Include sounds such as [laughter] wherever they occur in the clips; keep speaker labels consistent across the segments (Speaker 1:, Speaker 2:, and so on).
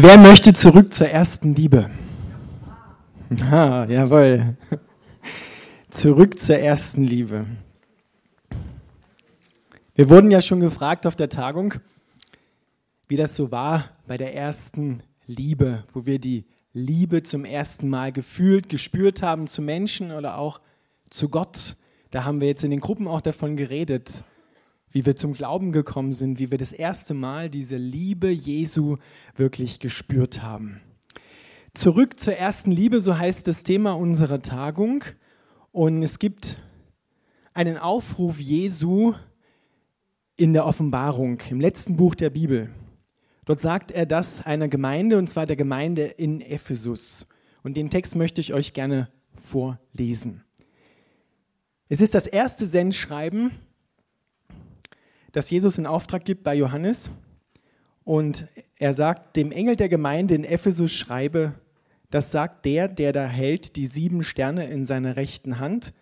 Speaker 1: Wer möchte zurück zur ersten Liebe? [laughs] Ah, jawohl. Zurück zur ersten Liebe. Wir wurden ja schon gefragt auf der Tagung, wie das so war bei der ersten Liebe, wo wir die Liebe zum ersten Mal gefühlt, gespürt haben zu Menschen oder auch zu Gott. Da haben wir jetzt in den Gruppen auch davon geredet, wie wir zum Glauben gekommen sind, wie wir das erste Mal diese Liebe Jesu wirklich gespürt haben. Zurück zur ersten Liebe, so heißt das Thema unserer Tagung. Und es gibt einen Aufruf Jesu in der Offenbarung, im letzten Buch der Bibel. Dort sagt er das einer Gemeinde, und zwar der Gemeinde in Ephesus. Und den Text möchte ich euch gerne vorlesen. Es ist das erste Sendschreiben das Jesus in Auftrag gibt bei Johannes. Und er sagt, dem Engel der Gemeinde in Ephesus schreibe, das sagt der, der da hält die sieben Sterne in seiner rechten Hand,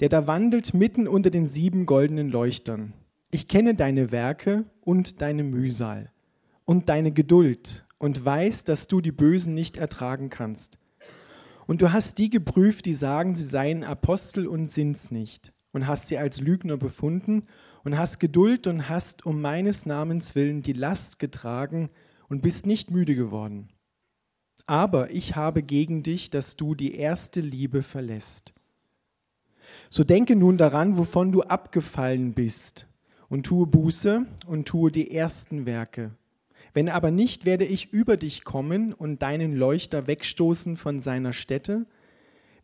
Speaker 1: der da wandelt mitten unter den sieben goldenen Leuchtern. Ich kenne deine Werke und deine Mühsal und deine Geduld und weiß, dass du die Bösen nicht ertragen kannst. Und du hast die geprüft, die sagen, sie seien Apostel und sind's nicht, und hast sie als Lügner befunden und hast Geduld und hast um meines Namens willen die Last getragen und bist nicht müde geworden. Aber ich habe gegen dich, dass du die erste Liebe verlässt. So denke nun daran, wovon du abgefallen bist, und tue Buße und tue die ersten Werke. Wenn aber nicht, werde ich über dich kommen und deinen Leuchter wegstoßen von seiner Stätte,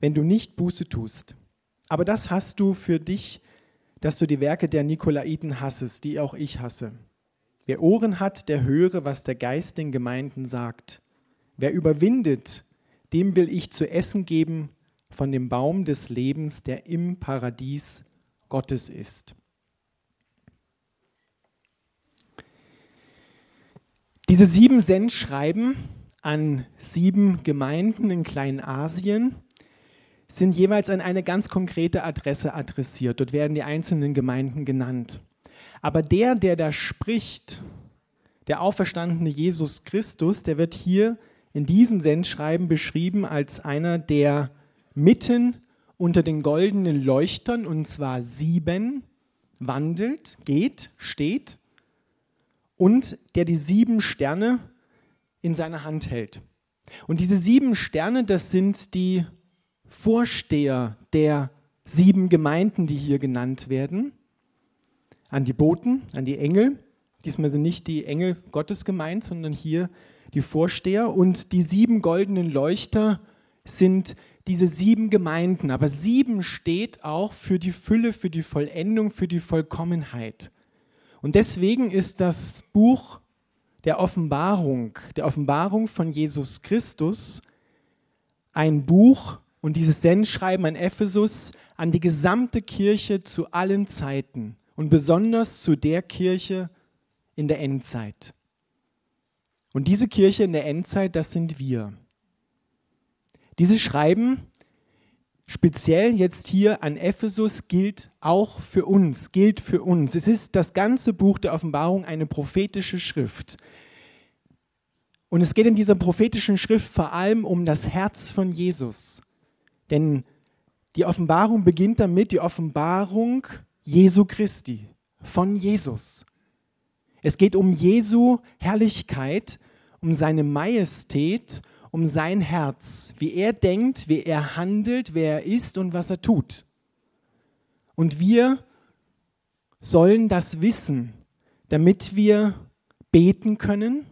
Speaker 1: wenn du nicht Buße tust. Aber das hast du für dich dass du die Werke der Nikolaiten hassest, die auch ich hasse. Wer Ohren hat, der höre, was der Geist den Gemeinden sagt. Wer überwindet, dem will ich zu essen geben von dem Baum des Lebens, der im Paradies Gottes ist. Diese sieben Sendschreiben an sieben Gemeinden in Kleinasien sind jeweils an eine ganz konkrete Adresse adressiert. Dort werden die einzelnen Gemeinden genannt. Aber der, der da spricht, der auferstandene Jesus Christus, der wird hier in diesem Sendschreiben beschrieben als einer, der mitten unter den goldenen Leuchtern, und zwar sieben, wandelt, geht, steht und der die sieben Sterne in seiner Hand hält. Und diese sieben Sterne, das sind die Vorsteher der sieben Gemeinden, die hier genannt werden, an die Boten, an die Engel. Diesmal sind nicht die Engel Gottes gemeint, sondern hier die Vorsteher. Und die sieben goldenen Leuchter sind diese sieben Gemeinden. Aber sieben steht auch für die Fülle, für die Vollendung, für die Vollkommenheit. Und deswegen ist das Buch der Offenbarung, der Offenbarung von Jesus Christus, ein Buch, und dieses Sendschreiben an Ephesus an die gesamte Kirche zu allen Zeiten und besonders zu der Kirche in der Endzeit. Und diese Kirche in der Endzeit, das sind wir. Dieses Schreiben, speziell jetzt hier an Ephesus, gilt auch für uns, gilt für uns. Es ist das ganze Buch der Offenbarung eine prophetische Schrift. Und es geht in dieser prophetischen Schrift vor allem um das Herz von Jesus. Denn die Offenbarung beginnt damit, die Offenbarung Jesu Christi, von Jesus. Es geht um Jesu Herrlichkeit, um seine Majestät, um sein Herz, wie er denkt, wie er handelt, wer er ist und was er tut. Und wir sollen das wissen, damit wir beten können,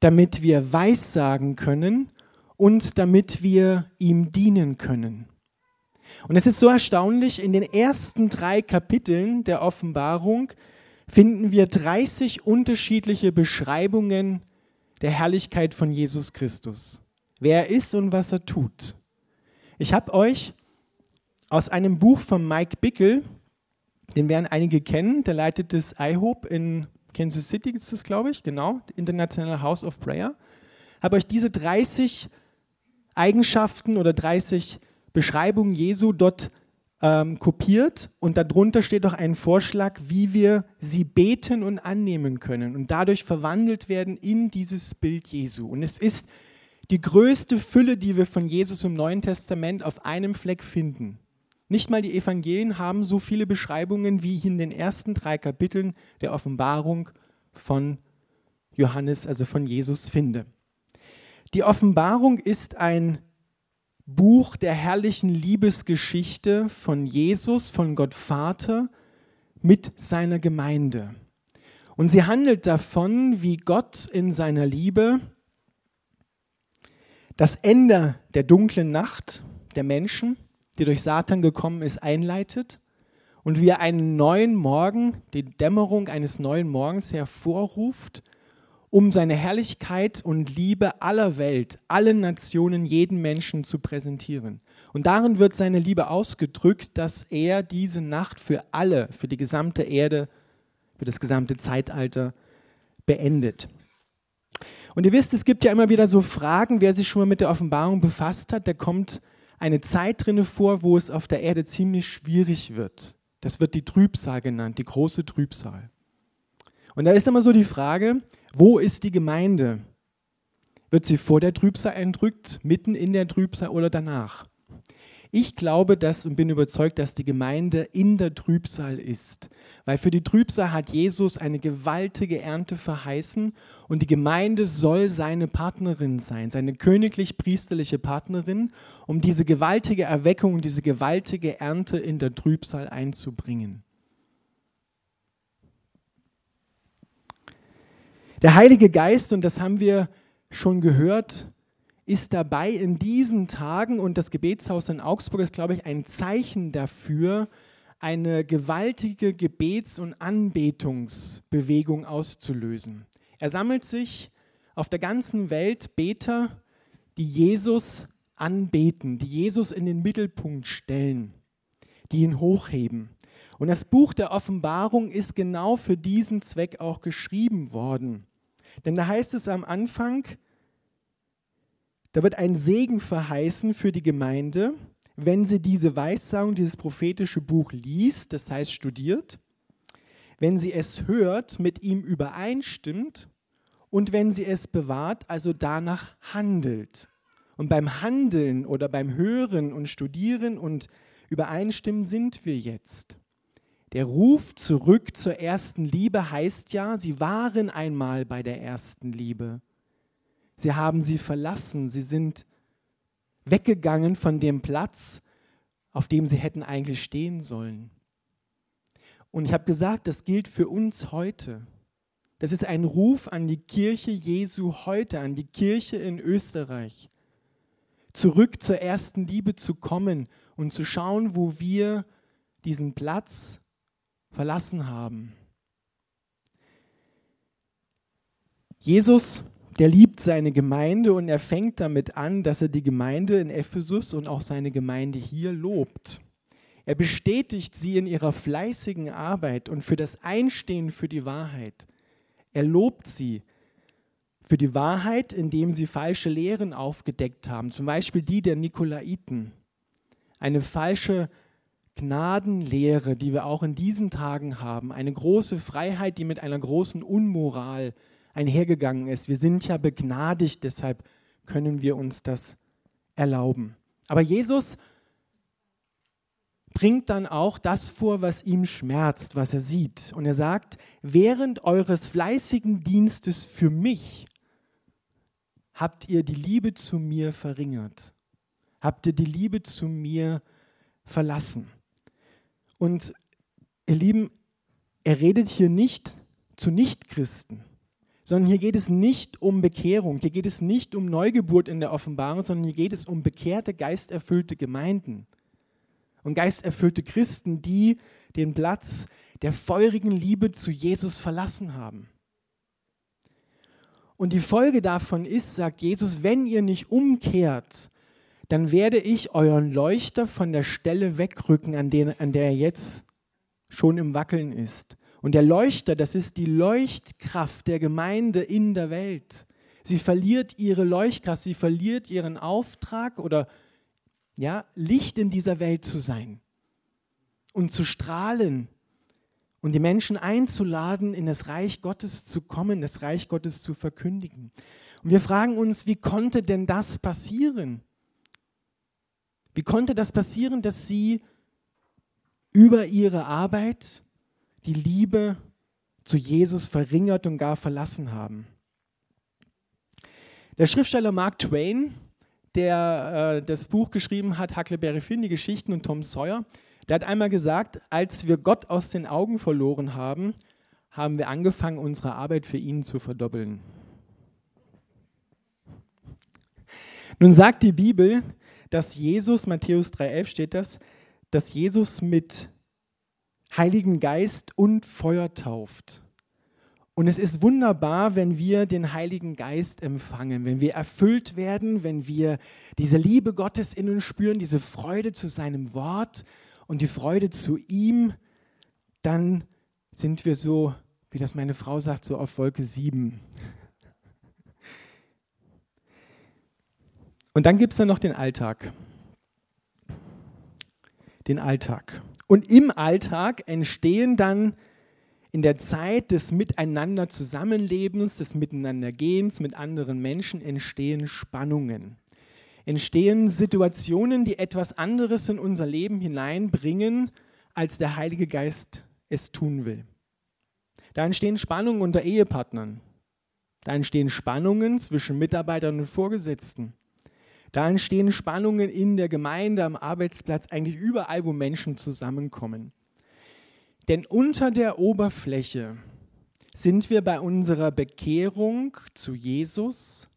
Speaker 1: damit wir weissagen können und damit wir ihm dienen können. Und es ist so erstaunlich, in den ersten drei Kapiteln der Offenbarung finden wir 30 unterschiedliche Beschreibungen der Herrlichkeit von Jesus Christus, wer er ist und was er tut. Ich habe euch aus einem Buch von Mike Bickel, den werden einige kennen, der leitet das IHOP in Kansas City, ist das glaube ich, genau, International House of Prayer, habe euch diese 30 Eigenschaften oder 30 Beschreibungen Jesu dort ähm, kopiert und darunter steht auch ein Vorschlag, wie wir sie beten und annehmen können und dadurch verwandelt werden in dieses Bild Jesu. Und es ist die größte Fülle, die wir von Jesus im Neuen Testament auf einem Fleck finden. Nicht mal die Evangelien haben so viele Beschreibungen, wie in den ersten drei Kapiteln der Offenbarung von Johannes, also von Jesus, finde. Die Offenbarung ist ein Buch der herrlichen Liebesgeschichte von Jesus, von Gott Vater mit seiner Gemeinde. Und sie handelt davon, wie Gott in seiner Liebe das Ende der dunklen Nacht der Menschen, die durch Satan gekommen ist, einleitet und wie er einen neuen Morgen, die Dämmerung eines neuen Morgens hervorruft um seine Herrlichkeit und Liebe aller Welt, allen Nationen, jeden Menschen zu präsentieren. Und darin wird seine Liebe ausgedrückt, dass er diese Nacht für alle, für die gesamte Erde, für das gesamte Zeitalter beendet. Und ihr wisst, es gibt ja immer wieder so Fragen, wer sich schon mal mit der Offenbarung befasst hat, da kommt eine Zeit drinne vor, wo es auf der Erde ziemlich schwierig wird. Das wird die Trübsal genannt, die große Trübsal. Und da ist immer so die Frage, wo ist die Gemeinde? Wird sie vor der Trübsal entrückt, mitten in der Trübsal oder danach? Ich glaube dass und bin überzeugt, dass die Gemeinde in der Trübsal ist, weil für die Trübsal hat Jesus eine gewaltige Ernte verheißen und die Gemeinde soll seine Partnerin sein, seine königlich-priesterliche Partnerin, um diese gewaltige Erweckung und diese gewaltige Ernte in der Trübsal einzubringen. Der Heilige Geist, und das haben wir schon gehört, ist dabei in diesen Tagen, und das Gebetshaus in Augsburg ist, glaube ich, ein Zeichen dafür, eine gewaltige Gebets- und Anbetungsbewegung auszulösen. Er sammelt sich auf der ganzen Welt Beter, die Jesus anbeten, die Jesus in den Mittelpunkt stellen, die ihn hochheben. Und das Buch der Offenbarung ist genau für diesen Zweck auch geschrieben worden. Denn da heißt es am Anfang, da wird ein Segen verheißen für die Gemeinde, wenn sie diese Weissagung, dieses prophetische Buch liest, das heißt studiert, wenn sie es hört, mit ihm übereinstimmt und wenn sie es bewahrt, also danach handelt. Und beim Handeln oder beim Hören und Studieren und Übereinstimmen sind wir jetzt. Der Ruf zurück zur ersten Liebe heißt ja, sie waren einmal bei der ersten Liebe. Sie haben sie verlassen, sie sind weggegangen von dem Platz, auf dem sie hätten eigentlich stehen sollen. Und ich habe gesagt, das gilt für uns heute. Das ist ein Ruf an die Kirche Jesu heute, an die Kirche in Österreich. Zurück zur ersten Liebe zu kommen und zu schauen, wo wir diesen Platz verlassen haben. Jesus, der liebt seine Gemeinde und er fängt damit an, dass er die Gemeinde in Ephesus und auch seine Gemeinde hier lobt. Er bestätigt sie in ihrer fleißigen Arbeit und für das Einstehen für die Wahrheit. Er lobt sie für die Wahrheit, indem sie falsche Lehren aufgedeckt haben, zum Beispiel die der Nikolaiten. Eine falsche Gnadenlehre, die wir auch in diesen Tagen haben, eine große Freiheit, die mit einer großen Unmoral einhergegangen ist. Wir sind ja begnadigt, deshalb können wir uns das erlauben. Aber Jesus bringt dann auch das vor, was ihm schmerzt, was er sieht. Und er sagt, während eures fleißigen Dienstes für mich habt ihr die Liebe zu mir verringert. Habt ihr die Liebe zu mir verlassen. Und ihr Lieben, er redet hier nicht zu Nichtchristen, sondern hier geht es nicht um Bekehrung, hier geht es nicht um Neugeburt in der Offenbarung, sondern hier geht es um bekehrte, geisterfüllte Gemeinden und geisterfüllte Christen, die den Platz der feurigen Liebe zu Jesus verlassen haben. Und die Folge davon ist, sagt Jesus, wenn ihr nicht umkehrt, dann werde ich euren Leuchter von der Stelle wegrücken, an, den, an der er jetzt schon im Wackeln ist. Und der Leuchter, das ist die Leuchtkraft der Gemeinde in der Welt. Sie verliert ihre Leuchtkraft, sie verliert ihren Auftrag oder ja, Licht in dieser Welt zu sein. und zu strahlen und die Menschen einzuladen, in das Reich Gottes zu kommen, das Reich Gottes zu verkündigen. Und wir fragen uns, wie konnte denn das passieren? Wie konnte das passieren, dass sie über ihre Arbeit die Liebe zu Jesus verringert und gar verlassen haben? Der Schriftsteller Mark Twain, der äh, das Buch geschrieben hat, Huckleberry Finn, die Geschichten und Tom Sawyer, der hat einmal gesagt, als wir Gott aus den Augen verloren haben, haben wir angefangen, unsere Arbeit für ihn zu verdoppeln. Nun sagt die Bibel, dass Jesus, Matthäus 3,11 steht das, dass Jesus mit Heiligen Geist und Feuer tauft. Und es ist wunderbar, wenn wir den Heiligen Geist empfangen, wenn wir erfüllt werden, wenn wir diese Liebe Gottes in uns spüren, diese Freude zu seinem Wort und die Freude zu ihm, dann sind wir so, wie das meine Frau sagt, so auf Wolke 7. Und dann gibt es dann noch den Alltag. Den Alltag. Und im Alltag entstehen dann in der Zeit des Miteinander Zusammenlebens, des Miteinandergehens mit anderen Menschen entstehen Spannungen entstehen Situationen, die etwas anderes in unser Leben hineinbringen, als der Heilige Geist es tun will. Da entstehen Spannungen unter Ehepartnern. Da entstehen Spannungen zwischen Mitarbeitern und Vorgesetzten. Da entstehen Spannungen in der Gemeinde, am Arbeitsplatz, eigentlich überall, wo Menschen zusammenkommen. Denn unter der Oberfläche sind wir bei unserer Bekehrung zu Jesus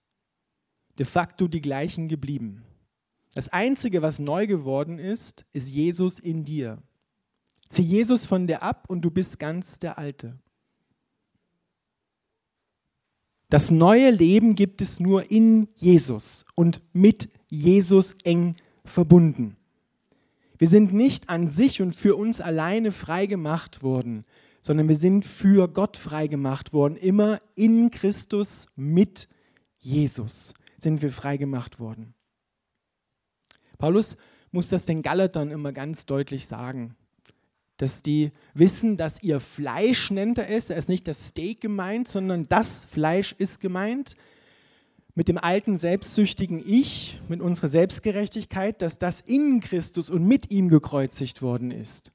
Speaker 1: de facto die gleichen geblieben. Das Einzige, was neu geworden ist, ist Jesus in dir. Zieh Jesus von dir ab und du bist ganz der Alte. Das neue Leben gibt es nur in Jesus und mit Jesus eng verbunden. Wir sind nicht an sich und für uns alleine freigemacht worden, sondern wir sind für Gott freigemacht worden, immer in Christus mit Jesus sind wir freigemacht worden. Paulus muss das den Galatern immer ganz deutlich sagen, dass die wissen, dass ihr Fleisch nennt er es, er ist nicht das Steak gemeint, sondern das Fleisch ist gemeint, mit dem alten selbstsüchtigen Ich, mit unserer Selbstgerechtigkeit, dass das in Christus und mit ihm gekreuzigt worden ist.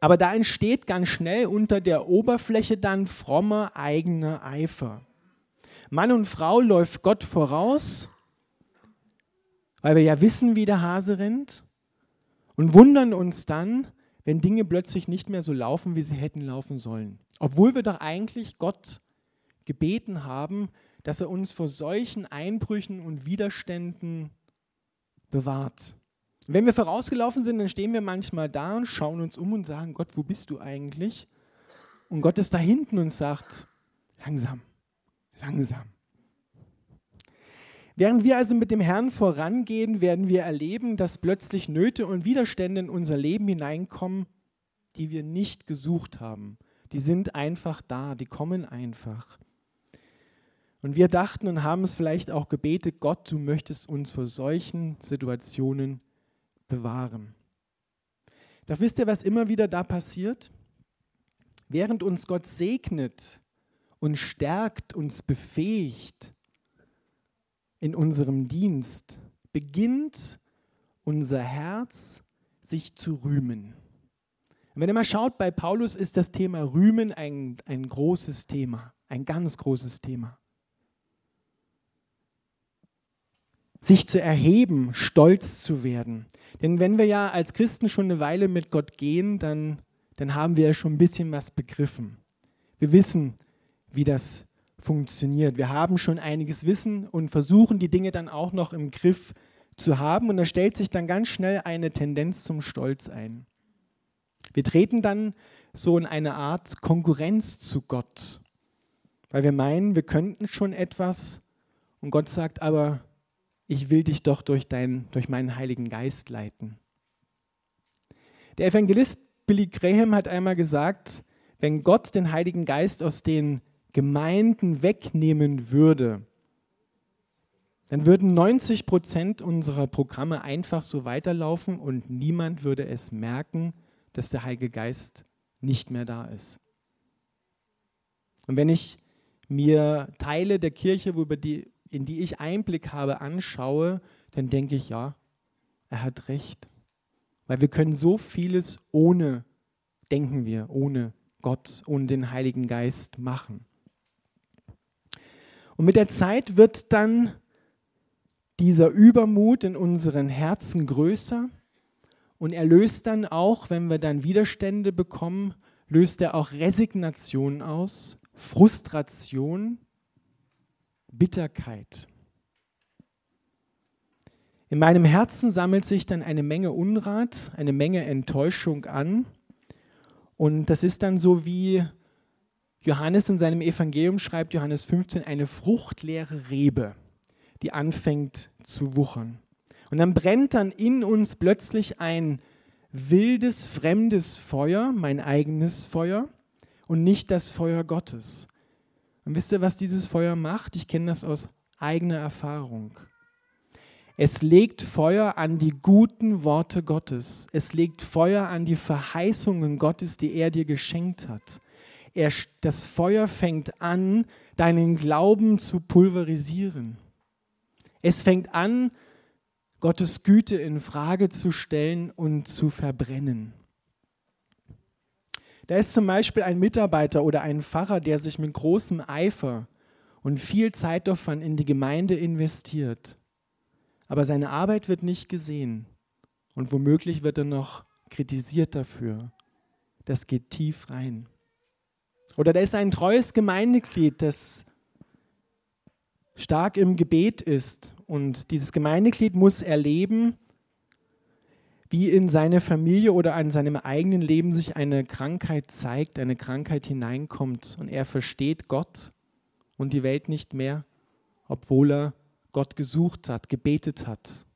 Speaker 1: Aber da entsteht ganz schnell unter der Oberfläche dann frommer eigener Eifer. Mann und Frau läuft Gott voraus, weil wir ja wissen, wie der Hase rennt und wundern uns dann, wenn Dinge plötzlich nicht mehr so laufen, wie sie hätten laufen sollen. Obwohl wir doch eigentlich Gott gebeten haben, dass er uns vor solchen Einbrüchen und Widerständen bewahrt. wenn wir vorausgelaufen sind, dann stehen wir manchmal da und schauen uns um und sagen, Gott, wo bist du eigentlich? Und Gott ist da hinten und sagt, langsam, langsam. Während wir also mit dem Herrn vorangehen, werden wir erleben, dass plötzlich Nöte und Widerstände in unser Leben hineinkommen, die wir nicht gesucht haben. Die sind einfach da, die kommen einfach. Und wir dachten und haben es vielleicht auch gebetet, Gott, du möchtest uns vor solchen Situationen bewahren. Doch wisst ihr, was immer wieder da passiert? Während uns Gott segnet, uns stärkt, uns befähigt in unserem Dienst, beginnt unser Herz sich zu rühmen. Und wenn ihr mal schaut, bei Paulus ist das Thema Rühmen ein, ein großes Thema, ein ganz großes Thema. Sich zu erheben, stolz zu werden. Denn wenn wir ja als Christen schon eine Weile mit Gott gehen, dann, dann haben wir ja schon ein bisschen was begriffen. Wir wissen, wie das funktioniert. Wir haben schon einiges Wissen und versuchen die Dinge dann auch noch im Griff zu haben. Und da stellt sich dann ganz schnell eine Tendenz zum Stolz ein. Wir treten dann so in eine Art Konkurrenz zu Gott, weil wir meinen, wir könnten schon etwas und Gott sagt aber, ich will dich doch durch, dein, durch meinen Heiligen Geist leiten. Der Evangelist Billy Graham hat einmal gesagt, wenn Gott den Heiligen Geist aus den Gemeinden wegnehmen würde, dann würden 90 Prozent unserer Programme einfach so weiterlaufen und niemand würde es merken, dass der Heilige Geist nicht mehr da ist. Und wenn ich mir Teile der Kirche, in die ich Einblick habe, anschaue, dann denke ich, ja, er hat recht. Weil wir können so vieles ohne, denken wir, ohne Gott, ohne den Heiligen Geist machen. Und mit der Zeit wird dann dieser Übermut in unseren Herzen größer und er löst dann auch, wenn wir dann Widerstände bekommen, löst er auch Resignation aus, Frustration, Bitterkeit. In meinem Herzen sammelt sich dann eine Menge Unrat, eine Menge Enttäuschung an. Und das ist dann so wie Johannes in seinem Evangelium schreibt, Johannes 15, eine fruchtleere Rebe, die anfängt zu wuchern. Und dann brennt dann in uns plötzlich ein wildes, fremdes Feuer, mein eigenes Feuer und nicht das Feuer Gottes. Und wisst ihr, was dieses Feuer macht? Ich kenne das aus eigener Erfahrung. Es legt Feuer an die guten Worte Gottes. Es legt Feuer an die Verheißungen Gottes, die er dir geschenkt hat. Er, das Feuer fängt an, deinen Glauben zu pulverisieren. Es fängt an, Gottes Güte in Frage zu stellen und zu verbrennen. Da ist zum Beispiel ein Mitarbeiter oder ein Pfarrer, der sich mit großem Eifer und viel Zeitaufwand in die Gemeinde investiert. Aber seine Arbeit wird nicht gesehen und womöglich wird er noch kritisiert dafür. Das geht tief rein. Oder da ist ein treues Gemeindeglied, das stark im Gebet ist und dieses Gemeindeglied muss erleben, wie in seine Familie oder an seinem eigenen Leben sich eine Krankheit zeigt, eine Krankheit hineinkommt und er versteht Gott und die Welt nicht mehr, obwohl er Gott gesucht hat, gebetet hat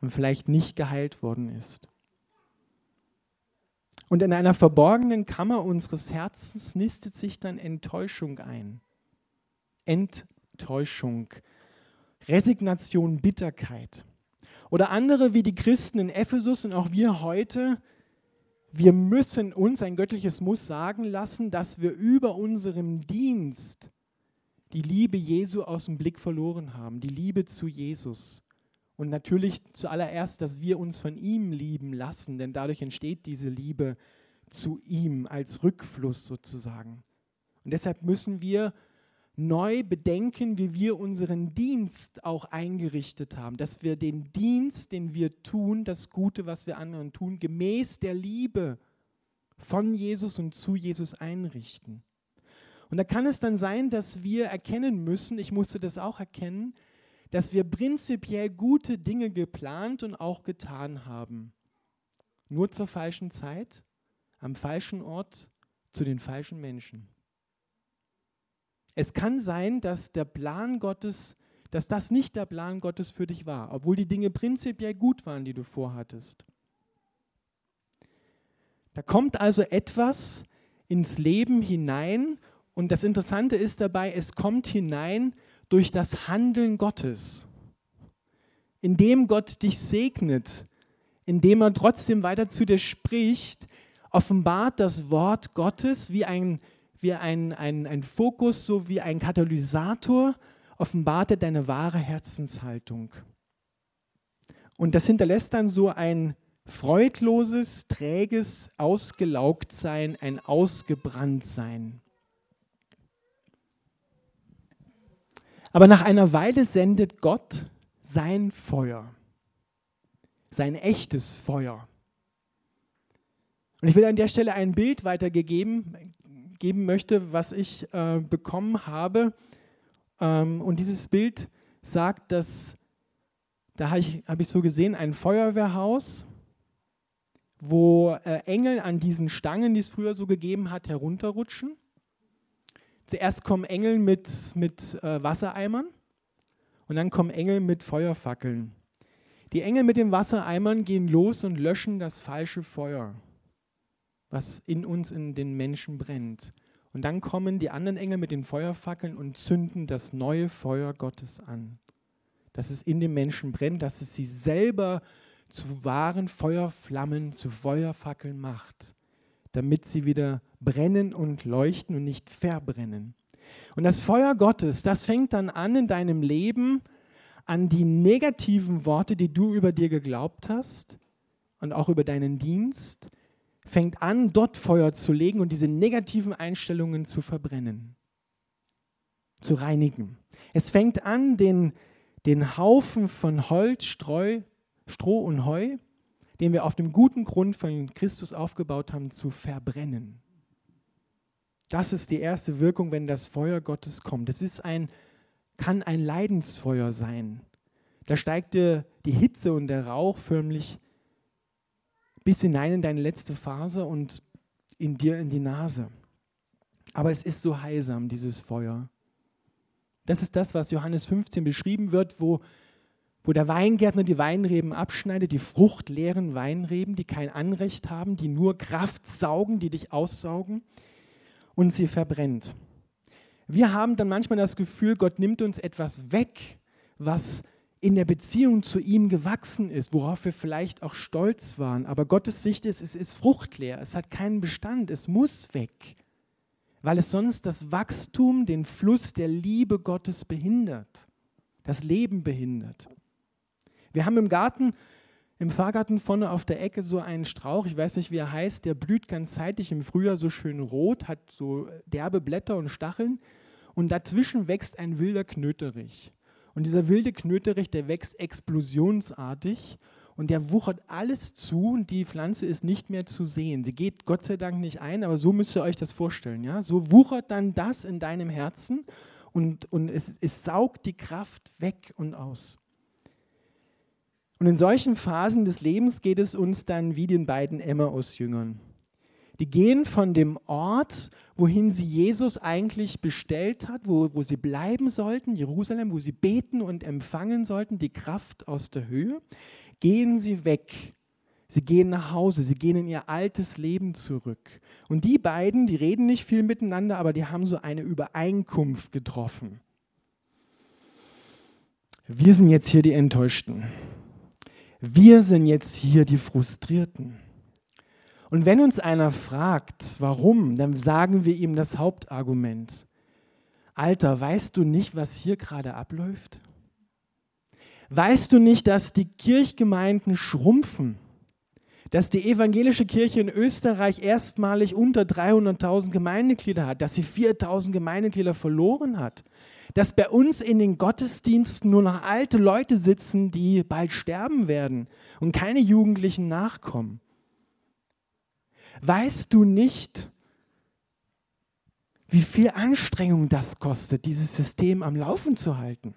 Speaker 1: und vielleicht nicht geheilt worden ist. Und in einer verborgenen Kammer unseres Herzens nistet sich dann Enttäuschung ein. Enttäuschung, Resignation, Bitterkeit. Oder andere wie die Christen in Ephesus und auch wir heute, wir müssen uns, ein göttliches Muss sagen lassen, dass wir über unserem Dienst die Liebe Jesu aus dem Blick verloren haben, die Liebe zu Jesus. Und natürlich zuallererst, dass wir uns von ihm lieben lassen, denn dadurch entsteht diese Liebe zu ihm als Rückfluss sozusagen. Und deshalb müssen wir neu bedenken, wie wir unseren Dienst auch eingerichtet haben, dass wir den Dienst, den wir tun, das Gute, was wir anderen tun, gemäß der Liebe von Jesus und zu Jesus einrichten. Und da kann es dann sein, dass wir erkennen müssen, ich musste das auch erkennen, dass wir prinzipiell gute Dinge geplant und auch getan haben. Nur zur falschen Zeit, am falschen Ort, zu den falschen Menschen. Es kann sein, dass der Plan Gottes, dass das nicht der Plan Gottes für dich war, obwohl die Dinge prinzipiell gut waren, die du vorhattest. Da kommt also etwas ins Leben hinein und das Interessante ist dabei, es kommt hinein durch das Handeln Gottes. Indem Gott dich segnet, indem er trotzdem weiter zu dir spricht, offenbart das Wort Gottes wie ein wie ein, ein, ein Fokus, so wie ein Katalysator, offenbart er deine wahre Herzenshaltung. Und das hinterlässt dann so ein freudloses, träges Ausgelaugtsein, ein Ausgebranntsein. Aber nach einer Weile sendet Gott sein Feuer, sein echtes Feuer. Und ich will an der Stelle ein Bild weitergeben, geben möchte, was ich äh, bekommen habe. Ähm, und dieses Bild sagt, dass, da habe ich, hab ich so gesehen, ein Feuerwehrhaus, wo äh, Engel an diesen Stangen, die es früher so gegeben hat, herunterrutschen. Zuerst kommen Engel mit, mit äh, Wassereimern und dann kommen Engel mit Feuerfackeln. Die Engel mit den Wassereimern gehen los und löschen das falsche Feuer was in uns, in den Menschen brennt. Und dann kommen die anderen Engel mit den Feuerfackeln und zünden das neue Feuer Gottes an. dass es in den Menschen brennt, dass es sie selber zu wahren Feuerflammen, zu Feuerfackeln macht, damit sie wieder brennen und leuchten und nicht verbrennen. Und das Feuer Gottes, das fängt dann an in deinem Leben, an die negativen Worte, die du über dir geglaubt hast und auch über deinen Dienst, fängt an, dort Feuer zu legen und diese negativen Einstellungen zu verbrennen, zu reinigen. Es fängt an, den, den Haufen von Holz, Streu, Stroh und Heu, den wir auf dem guten Grund von Christus aufgebaut haben, zu verbrennen. Das ist die erste Wirkung, wenn das Feuer Gottes kommt. Es ist ein, kann ein Leidensfeuer sein. Da steigt dir die Hitze und der Rauch förmlich bis hinein in deine letzte Phase und in dir in die Nase. Aber es ist so heilsam, dieses Feuer. Das ist das, was Johannes 15 beschrieben wird, wo, wo der Weingärtner die Weinreben abschneidet, die fruchtleeren Weinreben, die kein Anrecht haben, die nur Kraft saugen, die dich aussaugen und sie verbrennt. Wir haben dann manchmal das Gefühl, Gott nimmt uns etwas weg, was in der Beziehung zu ihm gewachsen ist, worauf wir vielleicht auch stolz waren. Aber Gottes Sicht ist, es ist fruchtleer, es hat keinen Bestand, es muss weg, weil es sonst das Wachstum, den Fluss der Liebe Gottes behindert, das Leben behindert. Wir haben im Garten im Fahrgarten vorne auf der Ecke so einen Strauch, ich weiß nicht, wie er heißt, der blüht ganz zeitig im Frühjahr so schön rot, hat so derbe Blätter und Stacheln und dazwischen wächst ein wilder Knöterich. Und dieser wilde Knöterich, der wächst explosionsartig und der wuchert alles zu und die Pflanze ist nicht mehr zu sehen. Sie geht Gott sei Dank nicht ein, aber so müsst ihr euch das vorstellen. Ja? So wuchert dann das in deinem Herzen und, und es, es saugt die Kraft weg und aus. Und in solchen Phasen des Lebens geht es uns dann wie den beiden Emmaus-Jüngern. Die gehen von dem Ort, wohin sie Jesus eigentlich bestellt hat, wo, wo sie bleiben sollten, Jerusalem, wo sie beten und empfangen sollten, die Kraft aus der Höhe, gehen sie weg. Sie gehen nach Hause, sie gehen in ihr altes Leben zurück. Und die beiden, die reden nicht viel miteinander, aber die haben so eine Übereinkunft getroffen. Wir sind jetzt hier die Enttäuschten. Wir sind jetzt hier die Frustrierten. Und wenn uns einer fragt, warum, dann sagen wir ihm das Hauptargument. Alter, weißt du nicht, was hier gerade abläuft? Weißt du nicht, dass die Kirchgemeinden schrumpfen? Dass die evangelische Kirche in Österreich erstmalig unter 300.000 Gemeindeglieder hat, dass sie 4.000 Gemeindeglieder verloren hat, dass bei uns in den Gottesdiensten nur noch alte Leute sitzen, die bald sterben werden und keine Jugendlichen nachkommen. Weißt du nicht, wie viel Anstrengung das kostet, dieses System am Laufen zu halten?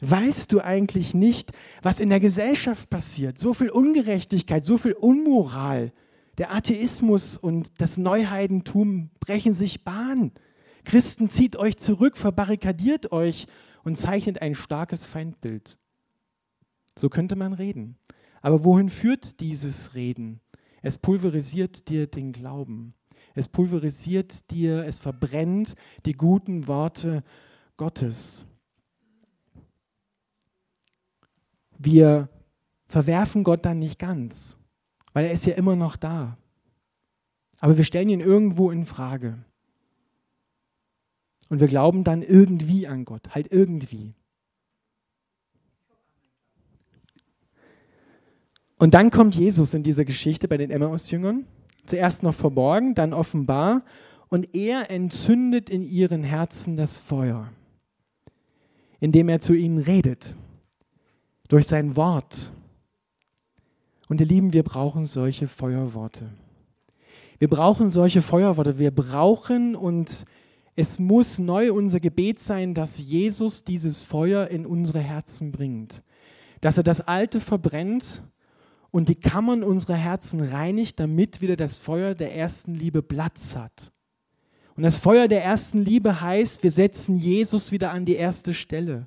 Speaker 1: Weißt du eigentlich nicht, was in der Gesellschaft passiert? So viel Ungerechtigkeit, so viel Unmoral. Der Atheismus und das Neuheidentum brechen sich Bahn. Christen, zieht euch zurück, verbarrikadiert euch und zeichnet ein starkes Feindbild. So könnte man reden. Aber wohin führt dieses Reden? Es pulverisiert dir den Glauben. Es pulverisiert dir, es verbrennt die guten Worte Gottes. Wir verwerfen Gott dann nicht ganz, weil er ist ja immer noch da. Aber wir stellen ihn irgendwo in Frage. Und wir glauben dann irgendwie an Gott, halt irgendwie. Und dann kommt Jesus in dieser Geschichte bei den Emmaus-Jüngern. Zuerst noch verborgen, dann offenbar. Und er entzündet in ihren Herzen das Feuer, indem er zu ihnen redet, durch sein Wort. Und ihr Lieben, wir brauchen solche Feuerworte. Wir brauchen solche Feuerworte. Wir brauchen und es muss neu unser Gebet sein, dass Jesus dieses Feuer in unsere Herzen bringt. Dass er das Alte verbrennt und die Kammern unserer Herzen reinigt, damit wieder das Feuer der ersten Liebe Platz hat. Und das Feuer der ersten Liebe heißt, wir setzen Jesus wieder an die erste Stelle.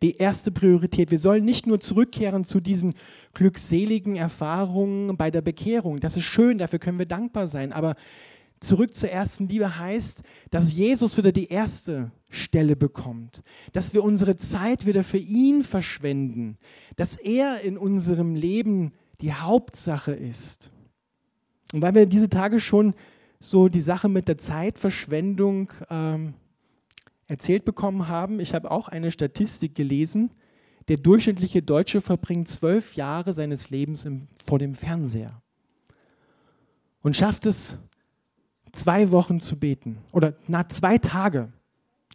Speaker 1: Die erste Priorität. Wir sollen nicht nur zurückkehren zu diesen glückseligen Erfahrungen bei der Bekehrung. Das ist schön, dafür können wir dankbar sein. Aber Zurück zur ersten Liebe heißt, dass Jesus wieder die erste Stelle bekommt, dass wir unsere Zeit wieder für ihn verschwenden, dass er in unserem Leben die Hauptsache ist. Und weil wir diese Tage schon so die Sache mit der Zeitverschwendung ähm, erzählt bekommen haben, ich habe auch eine Statistik gelesen, der durchschnittliche Deutsche verbringt zwölf Jahre seines Lebens im, vor dem Fernseher und schafft es, zwei Wochen zu beten oder na zwei Tage.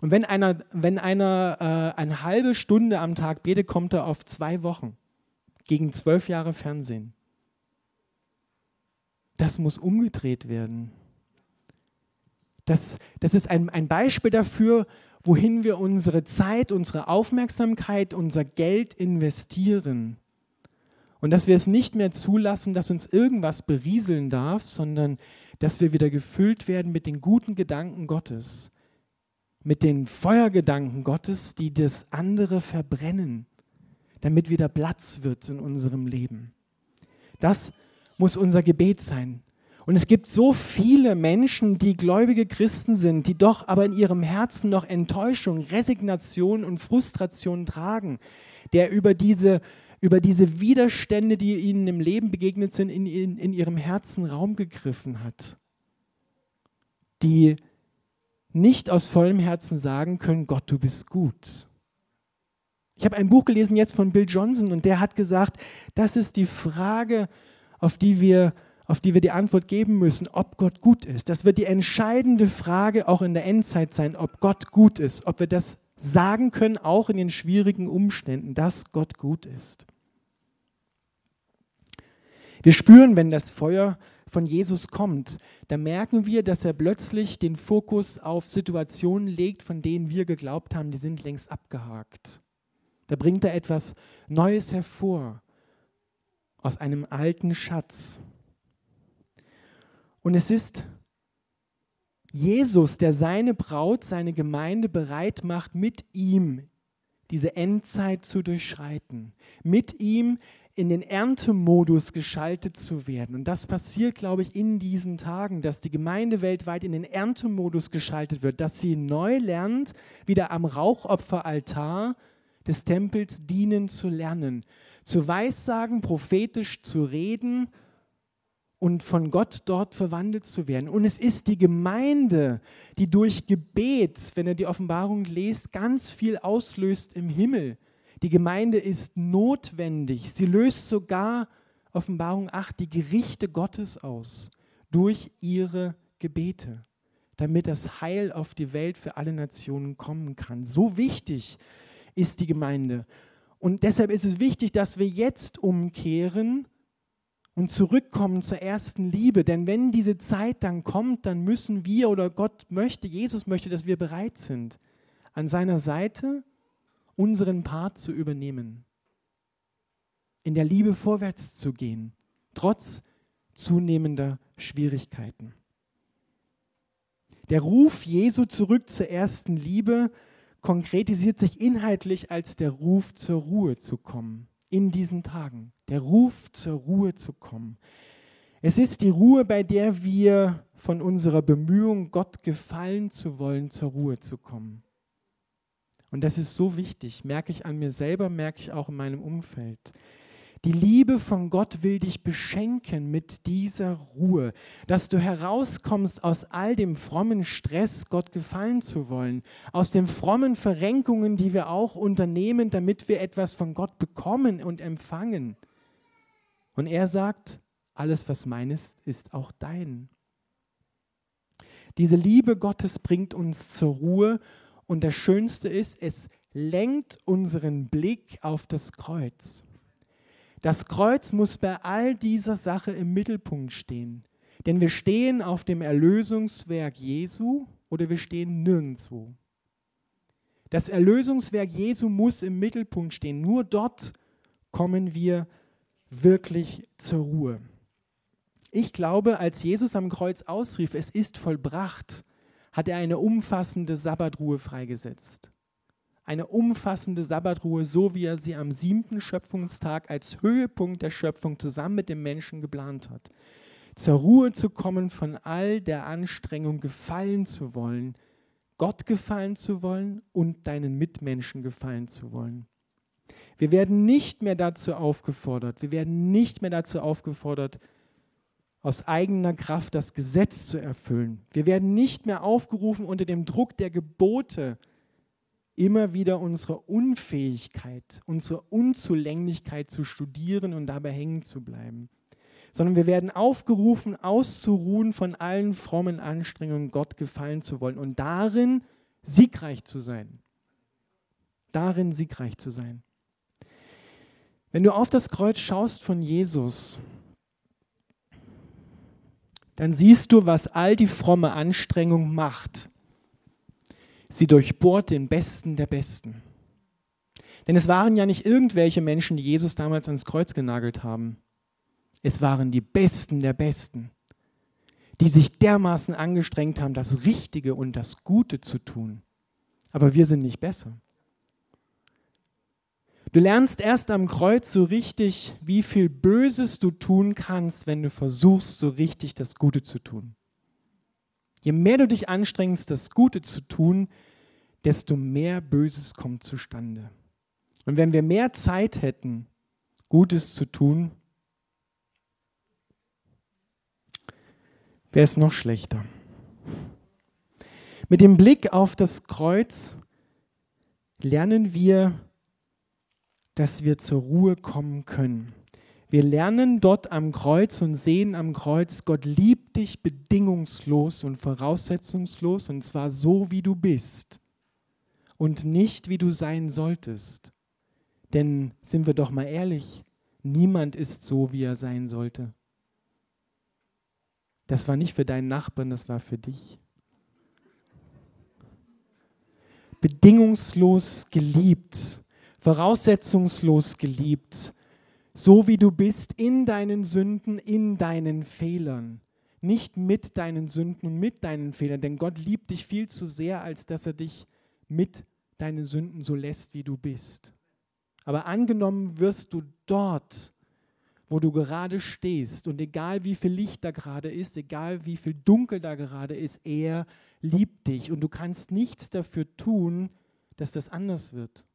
Speaker 1: Und wenn einer, wenn einer äh, eine halbe Stunde am Tag betet, kommt er auf zwei Wochen gegen zwölf Jahre Fernsehen. Das muss umgedreht werden. Das, das ist ein, ein Beispiel dafür, wohin wir unsere Zeit, unsere Aufmerksamkeit, unser Geld investieren. Und dass wir es nicht mehr zulassen, dass uns irgendwas berieseln darf, sondern dass wir wieder gefüllt werden mit den guten Gedanken Gottes, mit den Feuergedanken Gottes, die das andere verbrennen, damit wieder Platz wird in unserem Leben. Das muss unser Gebet sein. Und es gibt so viele Menschen, die gläubige Christen sind, die doch aber in ihrem Herzen noch Enttäuschung, Resignation und Frustration tragen, der über diese, über diese Widerstände, die ihnen im Leben begegnet sind, in, in, in ihrem Herzen Raum gegriffen hat. Die nicht aus vollem Herzen sagen können, Gott, du bist gut. Ich habe ein Buch gelesen jetzt von Bill Johnson und der hat gesagt, das ist die Frage, auf die wir auf die wir die Antwort geben müssen, ob Gott gut ist. Das wird die entscheidende Frage auch in der Endzeit sein, ob Gott gut ist, ob wir das sagen können, auch in den schwierigen Umständen, dass Gott gut ist. Wir spüren, wenn das Feuer von Jesus kommt, da merken wir, dass er plötzlich den Fokus auf Situationen legt, von denen wir geglaubt haben, die sind längst abgehakt. Da bringt er etwas Neues hervor aus einem alten Schatz. Und es ist Jesus, der seine Braut, seine Gemeinde bereit macht, mit ihm diese Endzeit zu durchschreiten, mit ihm in den Erntemodus geschaltet zu werden. Und das passiert, glaube ich, in diesen Tagen, dass die Gemeinde weltweit in den Erntemodus geschaltet wird, dass sie neu lernt, wieder am Rauchopferaltar des Tempels dienen zu lernen, zu weissagen, prophetisch zu reden und von Gott dort verwandelt zu werden. Und es ist die Gemeinde, die durch Gebet, wenn er die Offenbarung liest, ganz viel auslöst im Himmel. Die Gemeinde ist notwendig. Sie löst sogar, Offenbarung 8, die Gerichte Gottes aus durch ihre Gebete, damit das Heil auf die Welt für alle Nationen kommen kann. So wichtig ist die Gemeinde. Und deshalb ist es wichtig, dass wir jetzt umkehren und zurückkommen zur ersten Liebe. Denn wenn diese Zeit dann kommt, dann müssen wir oder Gott möchte, Jesus möchte, dass wir bereit sind, an seiner Seite unseren Part zu übernehmen. In der Liebe vorwärts zu gehen, trotz zunehmender Schwierigkeiten. Der Ruf Jesu zurück zur ersten Liebe konkretisiert sich inhaltlich als der Ruf zur Ruhe zu kommen in diesen Tagen, der Ruf zur Ruhe zu kommen. Es ist die Ruhe, bei der wir von unserer Bemühung, Gott gefallen zu wollen, zur Ruhe zu kommen. Und das ist so wichtig, merke ich an mir selber, merke ich auch in meinem Umfeld. Die Liebe von Gott will dich beschenken mit dieser Ruhe, dass du herauskommst aus all dem frommen Stress, Gott gefallen zu wollen, aus den frommen Verrenkungen, die wir auch unternehmen, damit wir etwas von Gott bekommen und empfangen. Und er sagt, alles, was meines, ist auch dein. Diese Liebe Gottes bringt uns zur Ruhe und das Schönste ist, es lenkt unseren Blick auf das Kreuz. Das Kreuz muss bei all dieser Sache im Mittelpunkt stehen. Denn wir stehen auf dem Erlösungswerk Jesu oder wir stehen nirgendwo. Das Erlösungswerk Jesu muss im Mittelpunkt stehen. Nur dort kommen wir wirklich zur Ruhe. Ich glaube, als Jesus am Kreuz ausrief, es ist vollbracht, hat er eine umfassende Sabbatruhe freigesetzt eine umfassende Sabbatruhe, so wie er sie am siebten Schöpfungstag als Höhepunkt der Schöpfung zusammen mit dem Menschen geplant hat. zur Ruhe zu kommen von all der Anstrengung, gefallen zu wollen, Gott gefallen zu wollen und deinen Mitmenschen gefallen zu wollen. Wir werden nicht mehr dazu aufgefordert, wir werden nicht mehr dazu aufgefordert, aus eigener Kraft das Gesetz zu erfüllen. Wir werden nicht mehr aufgerufen, unter dem Druck der Gebote immer wieder unsere Unfähigkeit, unsere Unzulänglichkeit zu studieren und dabei hängen zu bleiben, sondern wir werden aufgerufen, auszuruhen von allen frommen Anstrengungen, Gott gefallen zu wollen und darin siegreich zu sein. Darin siegreich zu sein. Wenn du auf das Kreuz schaust von Jesus, dann siehst du, was all die fromme Anstrengung macht. Sie durchbohrt den Besten der Besten. Denn es waren ja nicht irgendwelche Menschen, die Jesus damals ans Kreuz genagelt haben. Es waren die Besten der Besten, die sich dermaßen angestrengt haben, das Richtige und das Gute zu tun. Aber wir sind nicht besser. Du lernst erst am Kreuz so richtig, wie viel Böses du tun kannst, wenn du versuchst, so richtig das Gute zu tun. Je mehr du dich anstrengst, das Gute zu tun, desto mehr Böses kommt zustande. Und wenn wir mehr Zeit hätten, Gutes zu tun, wäre es noch schlechter. Mit dem Blick auf das Kreuz lernen wir, dass wir zur Ruhe kommen können. Wir lernen dort am Kreuz und sehen am Kreuz, Gott liebt dich bedingungslos und voraussetzungslos und zwar so, wie du bist und nicht, wie du sein solltest. Denn sind wir doch mal ehrlich, niemand ist so, wie er sein sollte. Das war nicht für deinen Nachbarn, das war für dich. Bedingungslos geliebt voraussetzungslos geliebt, so wie du bist, in deinen Sünden, in deinen Fehlern. Nicht mit deinen Sünden und mit deinen Fehlern, denn Gott liebt dich viel zu sehr, als dass er dich mit deinen Sünden so lässt, wie du bist. Aber angenommen wirst du dort, wo du gerade stehst und egal wie viel Licht da gerade ist, egal wie viel Dunkel da gerade ist, er liebt dich und du kannst nichts dafür tun, dass das anders wird.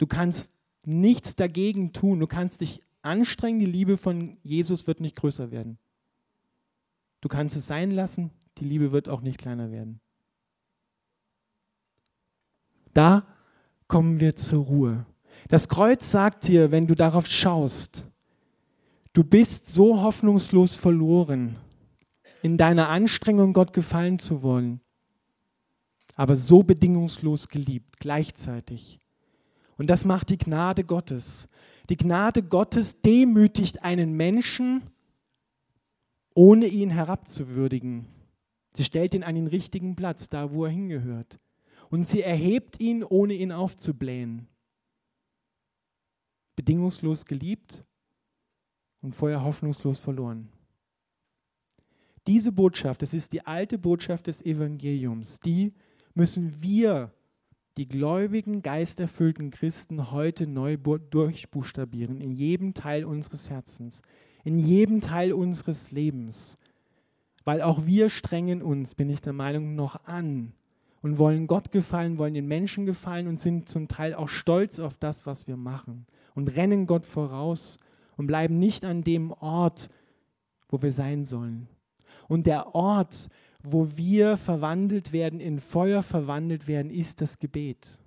Speaker 1: Du kannst nichts dagegen tun. Du kannst dich anstrengen. Die Liebe von Jesus wird nicht größer werden. Du kannst es sein lassen. Die Liebe wird auch nicht kleiner werden. Da kommen wir zur Ruhe. Das Kreuz sagt dir, wenn du darauf schaust, du bist so hoffnungslos verloren in deiner Anstrengung, Gott gefallen zu wollen, aber so bedingungslos geliebt gleichzeitig. Und das macht die Gnade Gottes. Die Gnade Gottes demütigt einen Menschen, ohne ihn herabzuwürdigen. Sie stellt ihn an den richtigen Platz, da wo er hingehört. Und sie erhebt ihn, ohne ihn aufzublähen. Bedingungslos geliebt und vorher hoffnungslos verloren. Diese Botschaft, das ist die alte Botschaft des Evangeliums, die müssen wir die gläubigen, geisterfüllten Christen heute neu durchbuchstabieren, in jedem Teil unseres Herzens, in jedem Teil unseres Lebens. Weil auch wir strengen uns, bin ich der Meinung, noch an und wollen Gott gefallen, wollen den Menschen gefallen und sind zum Teil auch stolz auf das, was wir machen und rennen Gott voraus und bleiben nicht an dem Ort, wo wir sein sollen. Und der Ort, wo wir verwandelt werden, in Feuer verwandelt werden, ist das Gebet.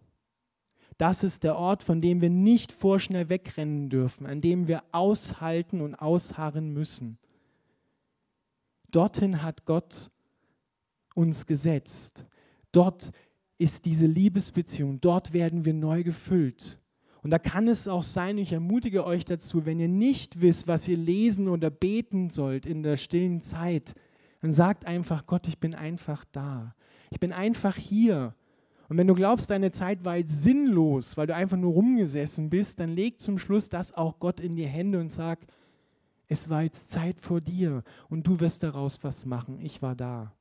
Speaker 1: Das ist der Ort, von dem wir nicht vorschnell wegrennen dürfen, an dem wir aushalten und ausharren müssen. Dorthin hat Gott uns gesetzt. Dort ist diese Liebesbeziehung, dort werden wir neu gefüllt. Und da kann es auch sein, ich ermutige euch dazu, wenn ihr nicht wisst, was ihr lesen oder beten sollt in der stillen Zeit, dann sagt einfach, Gott, ich bin einfach da. Ich bin einfach hier. Und wenn du glaubst, deine Zeit war jetzt sinnlos, weil du einfach nur rumgesessen bist, dann leg zum Schluss das auch Gott in die Hände und sag, es war jetzt Zeit vor dir und du wirst daraus was machen. Ich war da.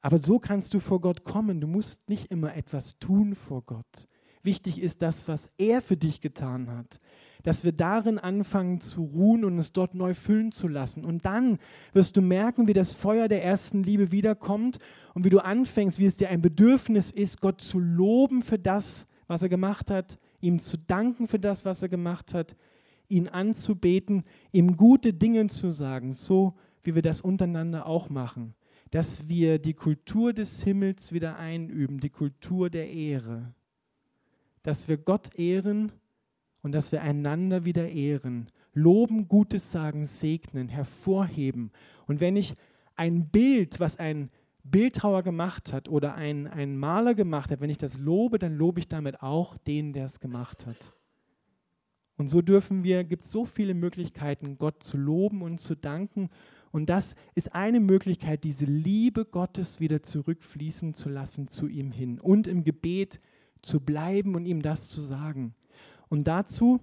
Speaker 1: Aber so kannst du vor Gott kommen. Du musst nicht immer etwas tun vor Gott. Wichtig ist das, was er für dich getan hat. Dass wir darin anfangen zu ruhen und es dort neu füllen zu lassen. Und dann wirst du merken, wie das Feuer der ersten Liebe wiederkommt und wie du anfängst, wie es dir ein Bedürfnis ist, Gott zu loben für das, was er gemacht hat, ihm zu danken für das, was er gemacht hat, ihn anzubeten, ihm gute Dinge zu sagen, so wie wir das untereinander auch machen. Dass wir die Kultur des Himmels wieder einüben, die Kultur der Ehre. Dass wir Gott ehren und dass wir einander wieder ehren. Loben, Gutes sagen, segnen, hervorheben. Und wenn ich ein Bild, was ein Bildhauer gemacht hat oder ein, ein Maler gemacht hat, wenn ich das lobe, dann lobe ich damit auch den, der es gemacht hat. Und so dürfen wir, gibt es so viele Möglichkeiten, Gott zu loben und zu danken. Und das ist eine Möglichkeit, diese Liebe Gottes wieder zurückfließen zu lassen zu ihm hin und im Gebet zu bleiben und ihm das zu sagen. Und dazu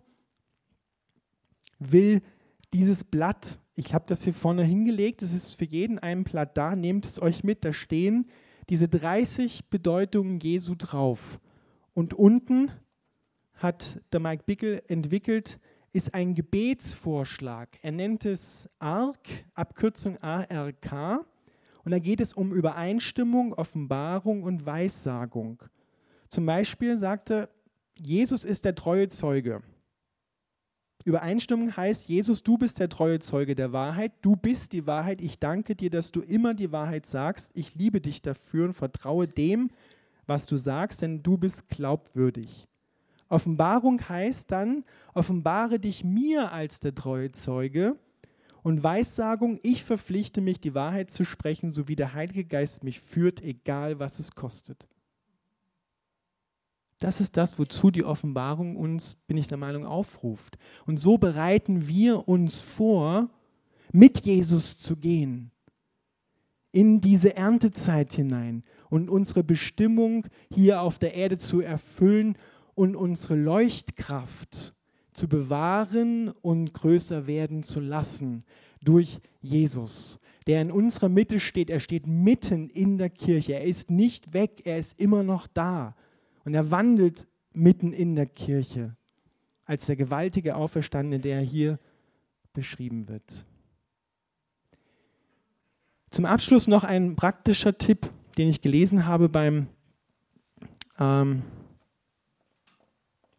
Speaker 1: will dieses Blatt, ich habe das hier vorne hingelegt, es ist für jeden ein Blatt da, nehmt es euch mit, da stehen diese 30 Bedeutungen Jesu drauf. Und unten hat der Mike Bickel entwickelt, ist ein Gebetsvorschlag. Er nennt es ARK, Abkürzung ARK. Und da geht es um Übereinstimmung, Offenbarung und Weissagung. Zum Beispiel sagte, Jesus ist der treue Zeuge. Übereinstimmung heißt, Jesus, du bist der treue Zeuge der Wahrheit, du bist die Wahrheit, ich danke dir, dass du immer die Wahrheit sagst, ich liebe dich dafür und vertraue dem, was du sagst, denn du bist glaubwürdig. Offenbarung heißt dann, offenbare dich mir als der treue Zeuge. Und Weissagung, ich verpflichte mich, die Wahrheit zu sprechen, so wie der Heilige Geist mich führt, egal was es kostet. Das ist das, wozu die Offenbarung uns, bin ich der Meinung, aufruft. Und so bereiten wir uns vor, mit Jesus zu gehen, in diese Erntezeit hinein und unsere Bestimmung hier auf der Erde zu erfüllen und unsere Leuchtkraft zu bewahren und größer werden zu lassen durch Jesus, der in unserer Mitte steht. Er steht mitten in der Kirche. Er ist nicht weg, er ist immer noch da. Und er wandelt mitten in der Kirche als der gewaltige Auferstandene, der hier beschrieben wird. Zum Abschluss noch ein praktischer Tipp, den ich gelesen habe beim ähm,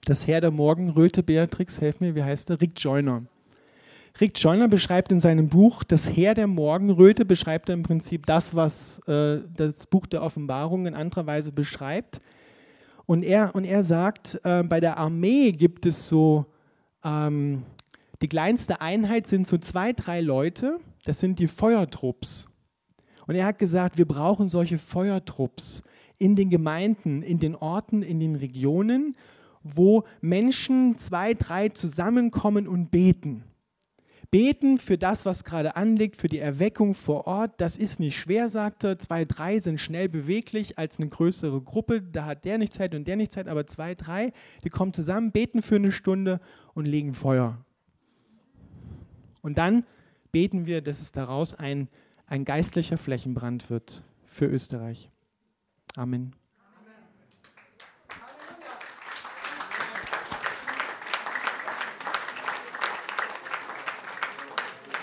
Speaker 1: das Herr der Morgenröte, Beatrix, helf mir, wie heißt er? Rick Joyner. Rick Joyner beschreibt in seinem Buch Das Heer der Morgenröte, beschreibt er im Prinzip das, was äh, das Buch der Offenbarung in anderer Weise beschreibt. Und er, und er sagt, äh, bei der Armee gibt es so, ähm, die kleinste Einheit sind so zwei, drei Leute, das sind die Feuertrupps. Und er hat gesagt, wir brauchen solche Feuertrupps in den Gemeinden, in den Orten, in den Regionen wo Menschen zwei, drei zusammenkommen und beten. Beten für das, was gerade anliegt, für die Erweckung vor Ort, das ist nicht schwer, sagt er. Zwei, drei sind schnell beweglich als eine größere Gruppe. Da hat der nicht Zeit und der nicht Zeit, aber zwei, drei, die kommen zusammen, beten für eine Stunde und legen Feuer. Und dann beten wir, dass es daraus ein, ein geistlicher Flächenbrand wird für Österreich. Amen.